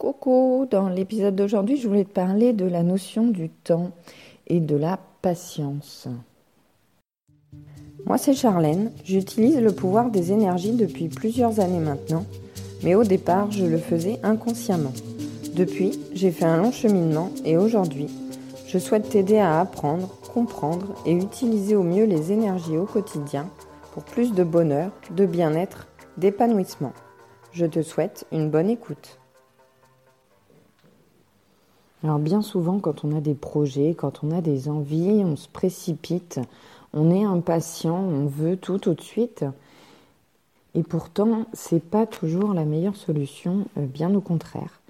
Coucou, dans l'épisode d'aujourd'hui, je voulais te parler de la notion du temps et de la patience. Moi, c'est Charlène. J'utilise le pouvoir des énergies depuis plusieurs années maintenant, mais au départ, je le faisais inconsciemment. Depuis, j'ai fait un long cheminement et aujourd'hui, je souhaite t'aider à apprendre, comprendre et utiliser au mieux les énergies au quotidien pour plus de bonheur, de bien-être, d'épanouissement. Je te souhaite une bonne écoute. Alors bien souvent quand on a des projets, quand on a des envies, on se précipite, on est impatient, on veut tout tout de suite. Et pourtant, c'est pas toujours la meilleure solution, euh, bien au contraire.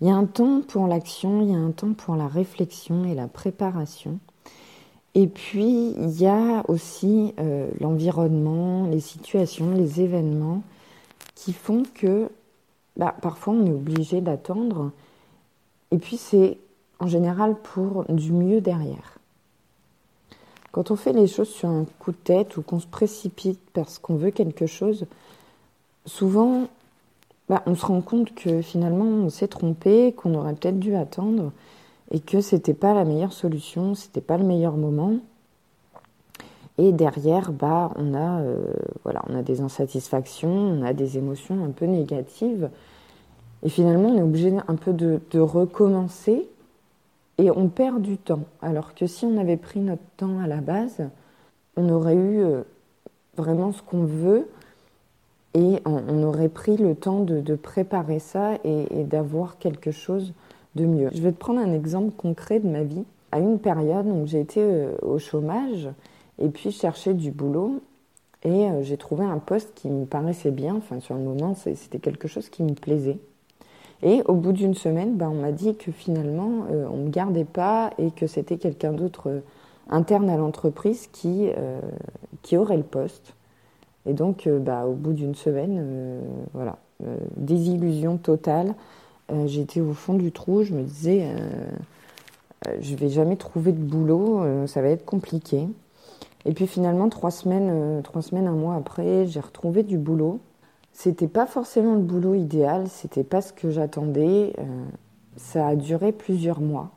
Il y a un temps pour l'action, il y a un temps pour la réflexion et la préparation. Et puis, il y a aussi euh, l'environnement, les situations, les événements qui font que bah, parfois on est obligé d'attendre. Et puis, c'est en général pour du mieux derrière. Quand on fait les choses sur un coup de tête ou qu'on se précipite parce qu'on veut quelque chose, souvent, bah, on se rend compte que finalement, on s'est trompé, qu'on aurait peut-être dû attendre et que c'était pas la meilleure solution, c'était pas le meilleur moment. Et derrière, bah, on a, euh, voilà, on a des insatisfactions, on a des émotions un peu négatives. Et finalement, on est obligé un peu de, recommencer et on perd du temps. Alors que si on avait pris notre temps à la base, on aurait eu euh, vraiment ce qu'on veut et on, aurait pris le temps de, préparer ça et d'avoir quelque chose de mieux. Je vais te prendre un exemple concret de ma vie. À une période où j'ai été euh, au chômage et puis chercher du boulot et euh, j'ai trouvé un poste qui me paraissait bien. Enfin, sur le moment, c'était quelque chose qui me plaisait. Et au bout d'une semaine, ben, on m'a dit que finalement, euh, on ne me gardait pas et que c'était quelqu'un d'autre interne à l'entreprise qui, qui aurait le poste. Et donc, bah, au bout d'une semaine, voilà, désillusion totale. Euh, j'étais au fond du trou, je me disais, euh, euh, je vais jamais trouver de boulot, ça va être compliqué. Et puis finalement, trois semaines, trois semaines, un mois après, j'ai retrouvé du boulot. C'était pas forcément le boulot idéal, c'était pas ce que j'attendais. ça a duré plusieurs mois.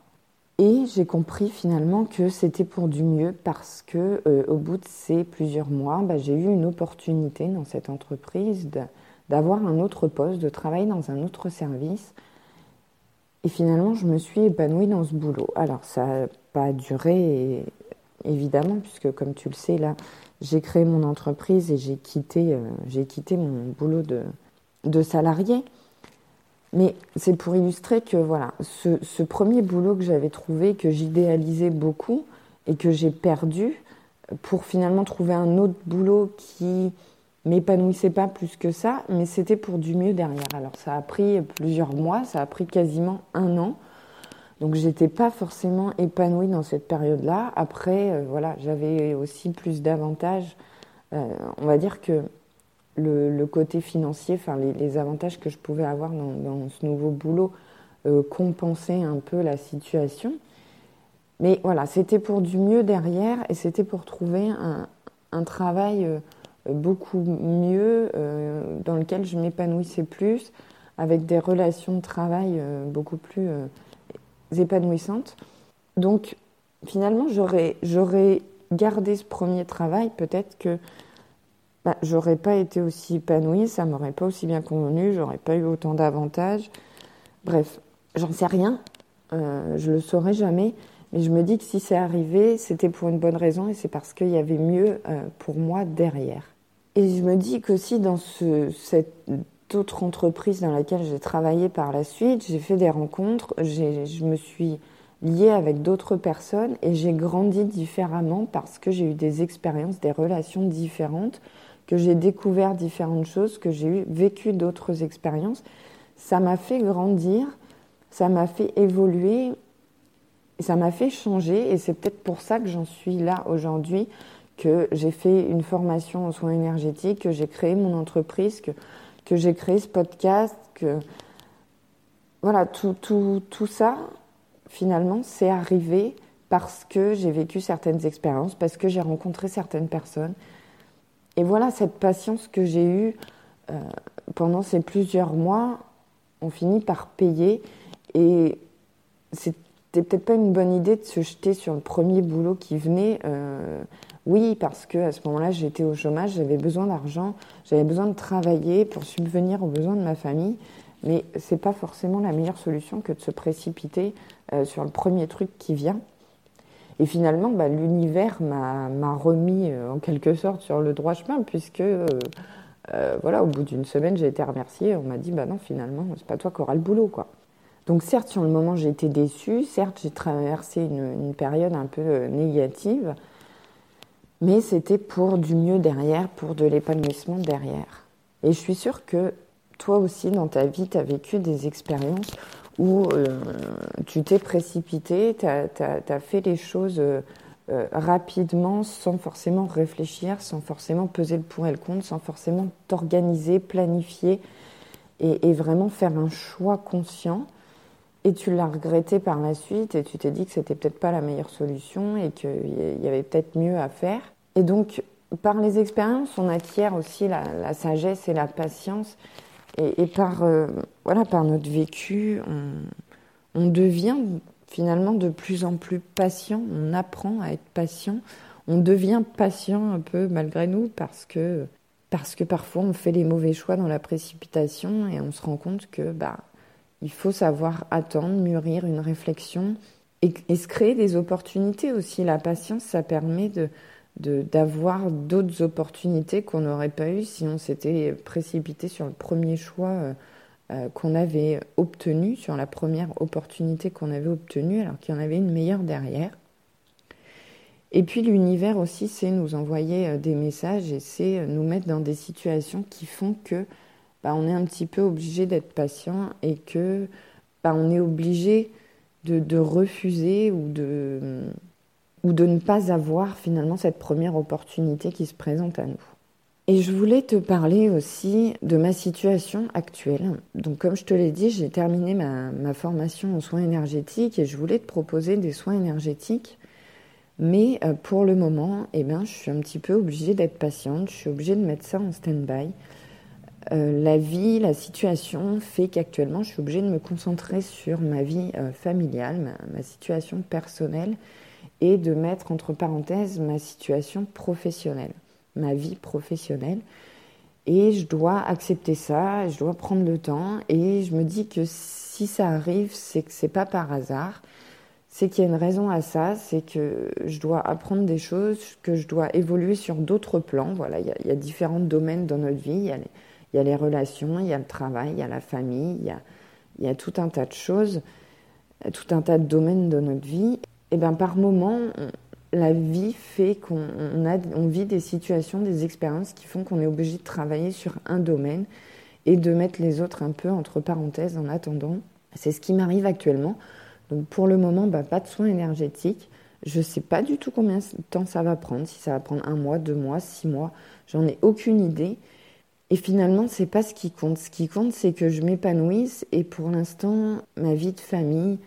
Et j'ai compris finalement que c'était pour du mieux parce que au bout de ces plusieurs mois, bah, j'ai eu une opportunité dans cette entreprise d'avoir un autre poste, de travailler dans un autre service. Et finalement, je me suis épanouie dans ce boulot. Alors, ça n'a pas duré, évidemment, puisque comme tu le sais, là, j'ai créé mon entreprise et j'ai quitté, euh, j'ai quitté mon boulot de, salarié. Mais c'est pour illustrer que voilà, ce, ce premier boulot que j'avais trouvé, que j'idéalisais beaucoup et que j'ai perdu, pour finalement trouver un autre boulot qui m'épanouissait pas plus que ça, mais c'était pour du mieux derrière. Alors ça a pris plusieurs mois, ça a pris quasiment un an. Donc j'étais pas forcément épanouie dans cette période-là. Après, euh, voilà, j'avais aussi plus d'avantages. Euh, on va dire que le, côté financier, enfin les, avantages que je pouvais avoir dans, ce nouveau boulot euh, compensaient un peu la situation. Mais voilà, c'était pour du mieux derrière et c'était pour trouver un, travail beaucoup mieux, dans lequel je m'épanouissais plus, avec des relations de travail beaucoup plus épanouissantes. Donc finalement, j'aurais, gardé ce premier travail, peut-être que bah, j'aurais pas été aussi épanouie, ça m'aurait pas aussi bien convenu, j'aurais pas eu autant d'avantages. Bref, j'en sais rien, je le saurai jamais, mais je me dis que si c'est arrivé, c'était pour une bonne raison et c'est parce qu'il y avait mieux pour moi derrière. Et je me dis qu'aussi dans ce, cette autre entreprise dans laquelle j'ai travaillé par la suite, j'ai fait des rencontres, je me suis liée avec d'autres personnes et j'ai grandi différemment parce que j'ai eu des expériences, des relations différentes, que j'ai découvert différentes choses, que j'ai vécu d'autres expériences. Ça m'a fait grandir, ça m'a fait évoluer, ça m'a fait changer et c'est peut-être pour ça que j'en suis là aujourd'hui que j'ai fait une formation en soins énergétiques, que j'ai créé mon entreprise, que, que j'ai créé ce podcast, que voilà, tout, tout, tout ça, finalement, c'est arrivé parce que j'ai vécu certaines expériences, parce que j'ai rencontré certaines personnes. Et voilà, cette patience que j'ai eue euh, pendant ces plusieurs mois, on finit par payer. Et c'était peut-être pas une bonne idée de se jeter sur le premier boulot qui venait. Euh, oui, parce que à ce moment-là, j'étais au chômage, j'avais besoin d'argent, j'avais besoin de travailler pour subvenir aux besoins de ma famille. Mais c'est pas forcément la meilleure solution que de se précipiter euh, sur le premier truc qui vient. Et finalement, bah, l'univers m'a remis euh, en quelque sorte sur le droit chemin, puisque euh, voilà, au bout d'une semaine, j'ai été remerciée. On m'a dit, bah non, finalement, c'est pas toi qui auras le boulot, quoi. Donc certes, sur le moment, j'ai été déçue. Certes, j'ai traversé une, période un peu négative, mais c'était pour du mieux derrière, pour de l'épanouissement derrière. Et je suis sûre que toi aussi, dans ta vie, tu as vécu des expériences où euh, tu t'es précipité, tu as, fait les choses euh, euh, rapidement, sans forcément réfléchir, sans forcément peser le pour et le contre, sans forcément t'organiser, planifier et, vraiment faire un choix conscient. Et tu l'as regretté par la suite et tu t'es dit que c'était peut-être pas la meilleure solution et qu'il y avait peut-être mieux à faire. Et donc, par les expériences, on acquiert aussi la sagesse et la patience. Et, par, euh, voilà, par notre vécu, on, devient finalement de plus en plus patient, on apprend à être patient, on devient patient un peu malgré nous parce que, parce que parfois on fait les mauvais choix dans la précipitation et on se rend compte que bah, il faut savoir attendre, mûrir une réflexion et se créer des opportunités aussi. La patience, ça permet de, d'avoir d'autres opportunités qu'on n'aurait pas eues si on s'était précipité sur le premier choix euh, euh, qu'on avait obtenu, sur la première opportunité qu'on avait obtenue, alors qu'il y en avait une meilleure derrière. Et puis l'univers aussi, c'est nous envoyer euh, des messages et c'est nous mettre dans des situations qui font que bah, on est un petit peu obligé d'être patient et que bah, on est obligé de refuser ou de ou de ne pas avoir finalement cette première opportunité qui se présente à nous. Et je voulais te parler aussi de ma situation actuelle. Donc comme je te l'ai dit, j'ai terminé ma, formation en soins énergétiques et je voulais te proposer des soins énergétiques. Mais euh, pour le moment, eh ben, je suis un petit peu obligée d'être patiente, je suis obligée de mettre ça en stand-by. Euh, la vie, la situation fait qu'actuellement, je suis obligée de me concentrer sur ma vie euh, familiale, ma, situation personnelle et de mettre entre parenthèses ma situation professionnelle, ma vie professionnelle. Et je dois accepter ça, je dois prendre le temps et je me dis que si ça arrive, c'est que c'est pas par hasard, c'est qu'il y a une raison à ça, c'est que je dois apprendre des choses, que je dois évoluer sur d'autres plans. Voilà, il y, a, différents domaines dans notre vie. Il y, a les, relations, il y a le travail, il y a la famille, il y a, a tout un tas de choses, tout un tas de domaines dans notre vie et ben par moment, la vie fait qu'on on vit des situations, des expériences qui font qu'on est obligé de travailler sur un domaine et de mettre les autres un peu entre parenthèses en attendant. C'est ce qui m'arrive actuellement. Donc pour le moment, bah, pas de soins énergétiques. Je ne sais pas du tout combien de temps ça va prendre, si ça va prendre un mois, deux mois, six mois. J'en ai aucune idée. Et finalement, c'est pas ce qui compte. Ce qui compte, c'est que je m'épanouisse. Et pour l'instant, ma vie de famille,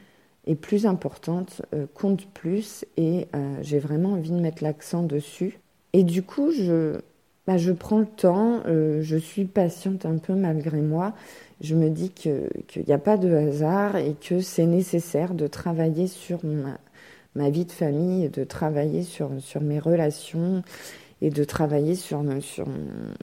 est plus importante, euh, compte plus et euh, j'ai vraiment envie de mettre l'accent dessus. Et du coup, je, bah, je prends le temps, euh, je suis patiente un peu malgré moi. Je me dis qu'il n'y a pas de hasard et que c'est nécessaire de travailler sur ma, ma, vie de famille, de travailler sur, sur mes relations et de travailler sur,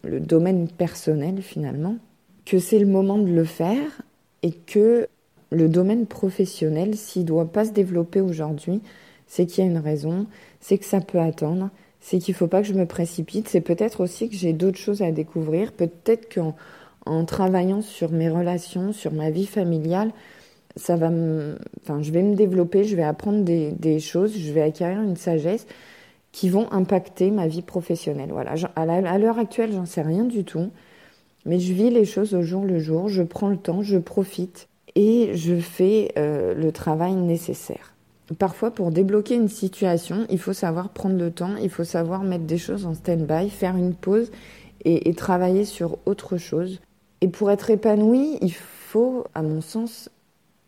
le domaine personnel finalement. Que c'est le moment de le faire et que le domaine professionnel, s'il ne doit pas se développer aujourd'hui, c'est qu'il y a une raison, c'est que ça peut attendre, c'est qu'il ne faut pas que je me précipite, c'est peut-être aussi que j'ai d'autres choses à découvrir, peut-être qu'en en travaillant sur mes relations, sur ma vie familiale, ça va enfin, je vais me développer, je vais apprendre des, choses, je vais acquérir une sagesse qui vont impacter ma vie professionnelle. Voilà, à l'heure actuelle, j'en sais rien du tout, mais je vis les choses au jour le jour, je prends le temps, je profite et je fais euh, le travail nécessaire. Parfois, pour débloquer une situation, il faut savoir prendre le temps, il faut savoir mettre des choses en stand-by, faire une pause et, et, travailler sur autre chose. Et pour être épanoui, il faut, à mon sens,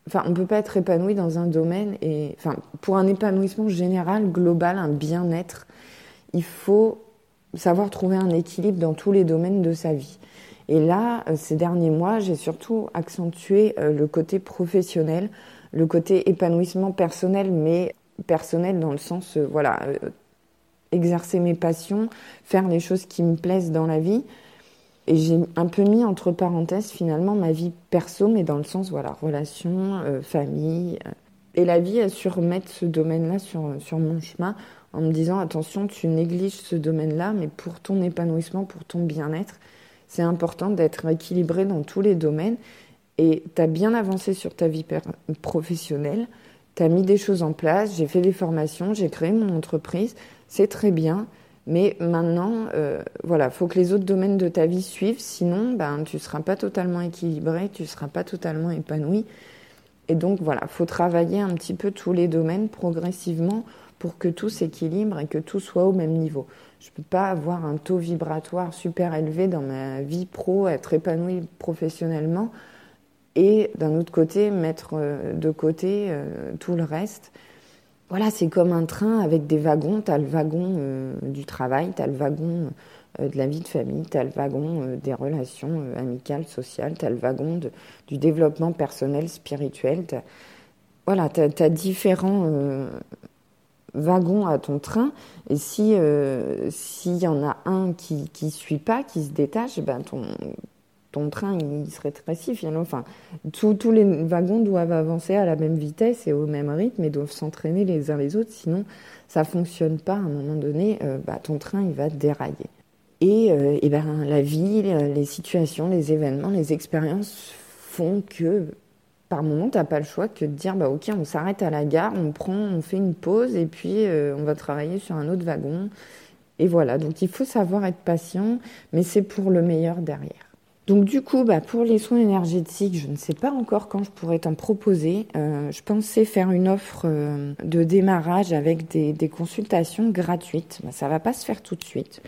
enfin, on ne peut pas être épanoui dans un domaine et, enfin, pour un épanouissement général, global, un bien-être, il faut savoir trouver un équilibre dans tous les domaines de sa vie. Et là, ces derniers mois, j'ai surtout accentué le côté professionnel, le côté épanouissement personnel, mais personnel dans le sens, voilà, exercer mes passions, faire les choses qui me plaisent dans la vie. Et j'ai un peu mis entre parenthèses finalement ma vie perso, mais dans le sens, voilà, relation, euh, famille. Euh. Et la vie a su remettre ce domaine-là sur, sur mon chemin en me disant attention, tu négliges ce domaine-là, mais pour ton épanouissement, pour ton bien-être, c'est important d'être équilibré dans tous les domaines. Et tu as bien avancé sur ta vie professionnelle, tu as mis des choses en place, j'ai fait des formations, j'ai créé mon entreprise, c'est très bien. Mais maintenant, euh, voilà, faut que les autres domaines de ta vie suivent, sinon, ben, tu seras pas totalement équilibré, tu seras pas totalement épanoui. Et donc, voilà, faut travailler un petit peu tous les domaines progressivement pour que tout s'équilibre et que tout soit au même niveau. Je peux pas avoir un taux vibratoire super élevé dans ma vie pro, être épanoui professionnellement, et d'un autre côté, mettre euh, de côté euh, tout le reste voilà, c'est comme un train avec des wagons. Tu le wagon euh, du travail, tu le wagon euh, de la vie de famille, tu le wagon euh, des relations amicales, sociales, tu le wagon du développement personnel, spirituel. voilà, tu as, différents wagons à ton train. Et si s'il y en a un qui ne suit pas, qui se détache, ben ton, ton train il serait rétrécit finalement. Enfin, tous les wagons doivent avancer à la même vitesse et au même rythme et doivent s'entraîner les uns les autres, sinon ça fonctionne pas. À un moment donné, euh, bah, ton train il va dérailler. Et, euh, et ben, la vie, les situations, les événements, les expériences font que par moment, tu n'as pas le choix que de dire bah, Ok, on s'arrête à la gare, on prend, on fait une pause et puis euh, on va travailler sur un autre wagon. Et voilà, donc il faut savoir être patient, mais c'est pour le meilleur derrière. Donc du coup, bah, pour les soins énergétiques, je ne sais pas encore quand je pourrais t'en proposer. Euh, je pensais faire une offre euh, de démarrage avec des, consultations gratuites. Bah, ça va pas se faire tout de suite.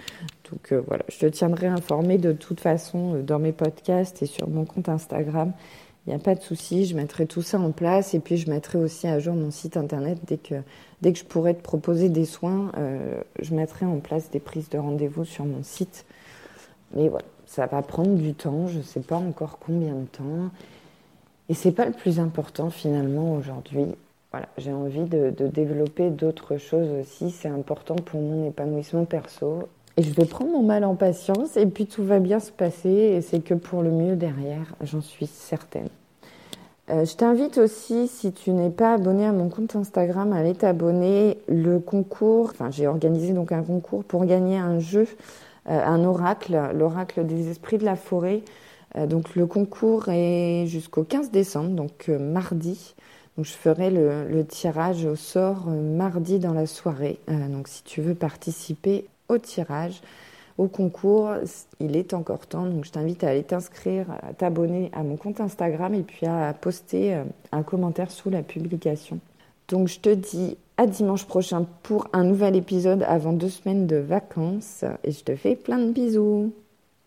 Donc euh, voilà, je te tiendrai informé de toute façon dans mes podcasts et sur mon compte Instagram. Il n'y a pas de souci, je mettrai tout ça en place et puis je mettrai aussi à jour mon site internet dès que, dès que je pourrai te proposer des soins. je mettrai en place des prises de rendez-vous sur mon site. Mais voilà, ça va prendre du temps, je ne sais pas encore combien de temps. Et c'est pas le plus important finalement aujourd'hui. Voilà, j'ai envie de, développer d'autres choses aussi. C'est important pour mon épanouissement perso. Et je vais prendre mon mal en patience et puis tout va bien se passer et c'est que pour le mieux derrière, j'en suis certaine. Euh, je t'invite aussi, si tu n'es pas abonné à mon compte Instagram, à aller t'abonner. Le concours, enfin j'ai organisé donc un concours pour gagner un jeu un oracle, l'oracle des esprits de la forêt. Euh, donc le concours est jusqu'au 15 décembre, donc euh, mardi. Donc je ferai le, tirage au sort mardi dans la soirée. donc si tu veux participer au tirage, au concours, il est encore temps. Donc je t'invite à aller t'inscrire, à t'abonner à mon compte Instagram et puis à poster un commentaire sous la publication. Donc je te dis à dimanche prochain pour un nouvel épisode avant deux semaines de vacances et je te fais plein de bisous.